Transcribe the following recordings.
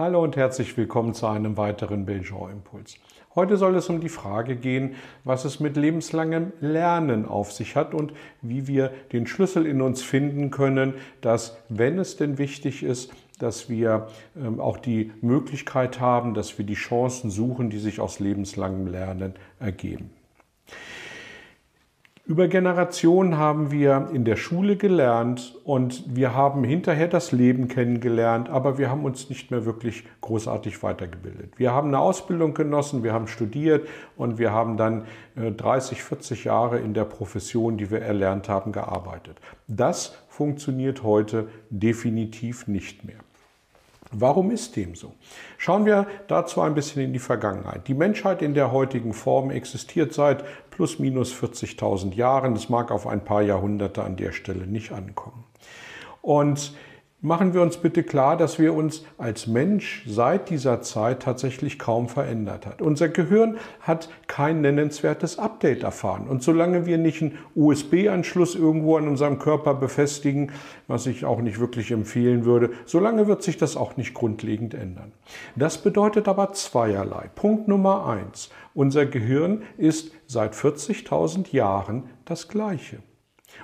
Hallo und herzlich willkommen zu einem weiteren Belgian Impuls. Heute soll es um die Frage gehen, was es mit lebenslangem Lernen auf sich hat und wie wir den Schlüssel in uns finden können, dass, wenn es denn wichtig ist, dass wir ähm, auch die Möglichkeit haben, dass wir die Chancen suchen, die sich aus lebenslangem Lernen ergeben. Über Generationen haben wir in der Schule gelernt und wir haben hinterher das Leben kennengelernt, aber wir haben uns nicht mehr wirklich großartig weitergebildet. Wir haben eine Ausbildung genossen, wir haben studiert und wir haben dann 30, äh, 40 Jahre in der Profession, die wir erlernt haben, gearbeitet. Das funktioniert heute definitiv nicht mehr. Warum ist dem so? Schauen wir dazu ein bisschen in die Vergangenheit. Die Menschheit in der heutigen Form existiert seit plus minus 40.000 Jahren. Es mag auf ein paar Jahrhunderte an der Stelle nicht ankommen. Und machen wir uns bitte klar, dass wir uns als Mensch seit dieser Zeit tatsächlich kaum verändert hat. Unser Gehirn hat kein nennenswertes Update erfahren. Und solange wir nicht einen USB-Anschluss irgendwo an unserem Körper befestigen, was ich auch nicht wirklich empfehlen würde, solange wird sich das auch nicht grundlegend ändern. Das bedeutet aber zweierlei. Punkt Nummer eins. Unser Gehirn ist seit 40.000 Jahren das gleiche.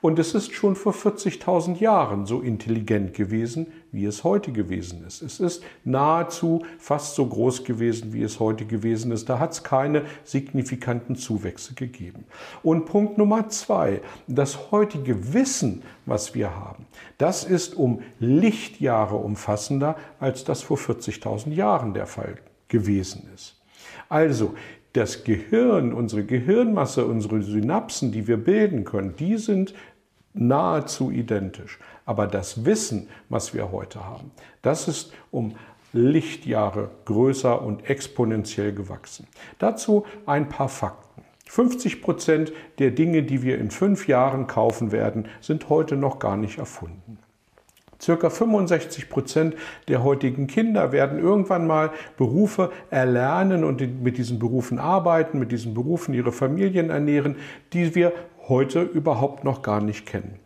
Und es ist schon vor 40.000 Jahren so intelligent gewesen, wie es heute gewesen ist. Es ist nahezu fast so groß gewesen, wie es heute gewesen ist. Da hat es keine signifikanten Zuwächse gegeben. Und Punkt Nummer zwei, das heutige Wissen, was wir haben, das ist um Lichtjahre umfassender, als das vor 40.000 Jahren der Fall gewesen ist. Also, das Gehirn, unsere Gehirnmasse, unsere Synapsen, die wir bilden können, die sind nahezu identisch. Aber das Wissen, was wir heute haben, das ist um Lichtjahre größer und exponentiell gewachsen. Dazu ein paar Fakten. 50 Prozent der Dinge, die wir in fünf Jahren kaufen werden, sind heute noch gar nicht erfunden. Circa 65 Prozent der heutigen Kinder werden irgendwann mal Berufe erlernen und mit diesen Berufen arbeiten, mit diesen Berufen ihre Familien ernähren, die wir heute überhaupt noch gar nicht kennen.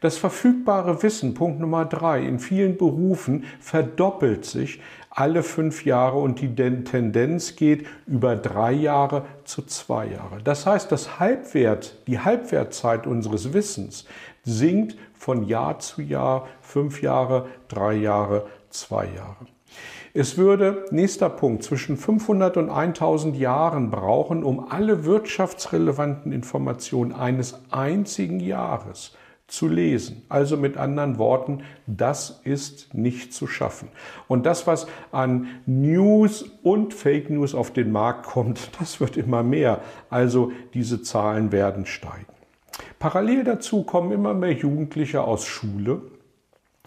Das verfügbare Wissen, Punkt Nummer drei, in vielen Berufen verdoppelt sich alle fünf Jahre und die Tendenz geht über drei Jahre zu zwei Jahre. Das heißt, das Halbwert, die Halbwertzeit unseres Wissens sinkt von Jahr zu Jahr, fünf Jahre, drei Jahre, zwei Jahre. Es würde, nächster Punkt, zwischen 500 und 1000 Jahren brauchen, um alle wirtschaftsrelevanten Informationen eines einzigen Jahres zu lesen. Also mit anderen Worten, das ist nicht zu schaffen. Und das, was an News und Fake News auf den Markt kommt, das wird immer mehr. Also diese Zahlen werden steigen. Parallel dazu kommen immer mehr Jugendliche aus Schule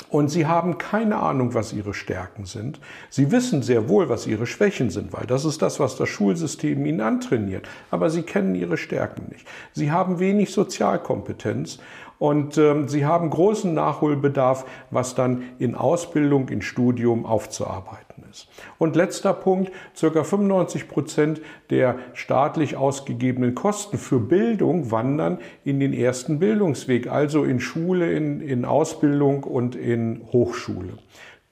und sie haben keine Ahnung, was ihre Stärken sind. Sie wissen sehr wohl, was ihre Schwächen sind, weil das ist das, was das Schulsystem ihnen antrainiert. Aber sie kennen ihre Stärken nicht. Sie haben wenig Sozialkompetenz und ähm, sie haben großen Nachholbedarf, was dann in Ausbildung, in Studium aufzuarbeiten ist. Und letzter Punkt, circa 95 Prozent der staatlich ausgegebenen Kosten für Bildung wandern in den ersten Bildungsweg, also in Schule, in, in Ausbildung und in Hochschule.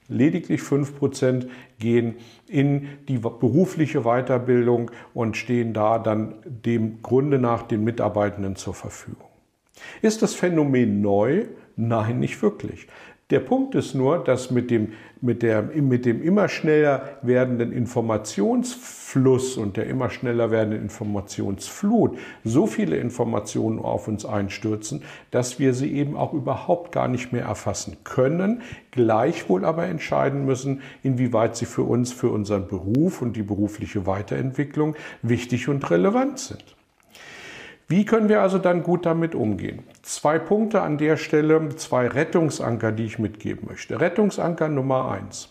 Lediglich 5 Prozent gehen in die berufliche Weiterbildung und stehen da dann dem Grunde nach den Mitarbeitenden zur Verfügung. Ist das Phänomen neu? Nein, nicht wirklich. Der Punkt ist nur, dass mit dem, mit, der, mit dem immer schneller werdenden Informationsfluss und der immer schneller werdenden Informationsflut so viele Informationen auf uns einstürzen, dass wir sie eben auch überhaupt gar nicht mehr erfassen können, gleichwohl aber entscheiden müssen, inwieweit sie für uns, für unseren Beruf und die berufliche Weiterentwicklung wichtig und relevant sind. Wie können wir also dann gut damit umgehen? Zwei Punkte an der Stelle, zwei Rettungsanker, die ich mitgeben möchte. Rettungsanker Nummer eins.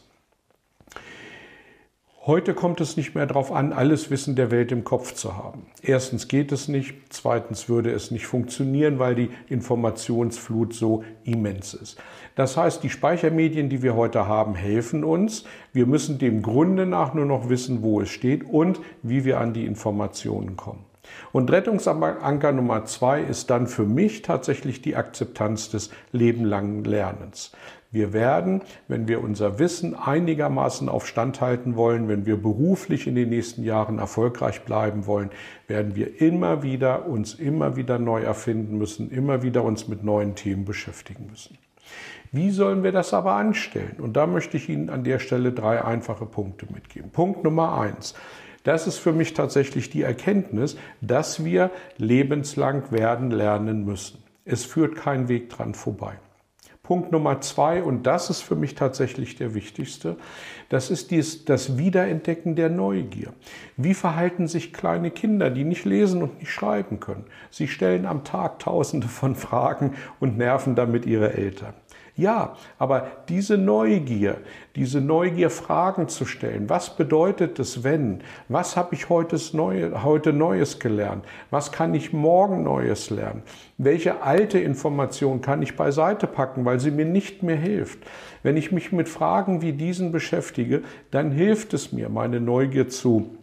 Heute kommt es nicht mehr darauf an, alles Wissen der Welt im Kopf zu haben. Erstens geht es nicht, zweitens würde es nicht funktionieren, weil die Informationsflut so immens ist. Das heißt, die Speichermedien, die wir heute haben, helfen uns. Wir müssen dem Grunde nach nur noch wissen, wo es steht und wie wir an die Informationen kommen. Und Rettungsanker Nummer zwei ist dann für mich tatsächlich die Akzeptanz des lebenlangen Lernens. Wir werden, wenn wir unser Wissen einigermaßen auf Stand halten wollen, wenn wir beruflich in den nächsten Jahren erfolgreich bleiben wollen, werden wir immer wieder uns immer wieder neu erfinden müssen, immer wieder uns mit neuen Themen beschäftigen müssen. Wie sollen wir das aber anstellen? Und da möchte ich Ihnen an der Stelle drei einfache Punkte mitgeben. Punkt Nummer eins. Das ist für mich tatsächlich die Erkenntnis, dass wir lebenslang werden lernen müssen. Es führt kein Weg dran vorbei. Punkt Nummer zwei, und das ist für mich tatsächlich der wichtigste, das ist dies, das Wiederentdecken der Neugier. Wie verhalten sich kleine Kinder, die nicht lesen und nicht schreiben können? Sie stellen am Tag tausende von Fragen und nerven damit ihre Eltern. Ja, aber diese Neugier, diese Neugier, Fragen zu stellen, was bedeutet es, wenn? Was habe ich heute, Neue, heute Neues gelernt? Was kann ich morgen Neues lernen? Welche alte Information kann ich beiseite packen, weil sie mir nicht mehr hilft? Wenn ich mich mit Fragen wie diesen beschäftige, dann hilft es mir, meine Neugier zu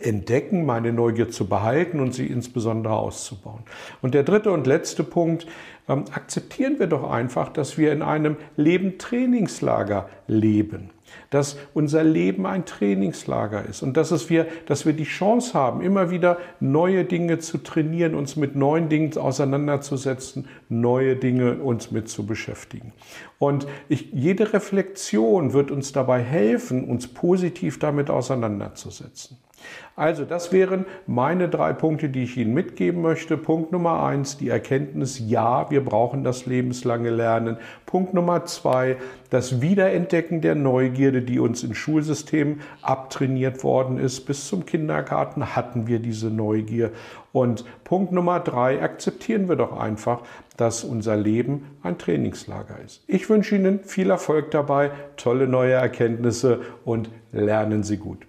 entdecken, meine Neugier zu behalten und sie insbesondere auszubauen. Und der dritte und letzte Punkt, ähm, akzeptieren wir doch einfach, dass wir in einem Leben-Trainingslager leben, dass unser Leben ein Trainingslager ist und dass, es wir, dass wir die Chance haben, immer wieder neue Dinge zu trainieren, uns mit neuen Dingen auseinanderzusetzen, neue Dinge uns mit zu beschäftigen. Und ich, jede Reflexion wird uns dabei helfen, uns positiv damit auseinanderzusetzen. Also das wären meine drei Punkte, die ich Ihnen mitgeben möchte. Punkt Nummer eins, die Erkenntnis, ja, wir brauchen das lebenslange Lernen. Punkt Nummer zwei, das Wiederentdecken der Neugierde, die uns in Schulsystemen abtrainiert worden ist. Bis zum Kindergarten hatten wir diese Neugier. Und Punkt Nummer drei, akzeptieren wir doch einfach, dass unser Leben ein Trainingslager ist. Ich wünsche Ihnen viel Erfolg dabei, tolle neue Erkenntnisse und lernen Sie gut.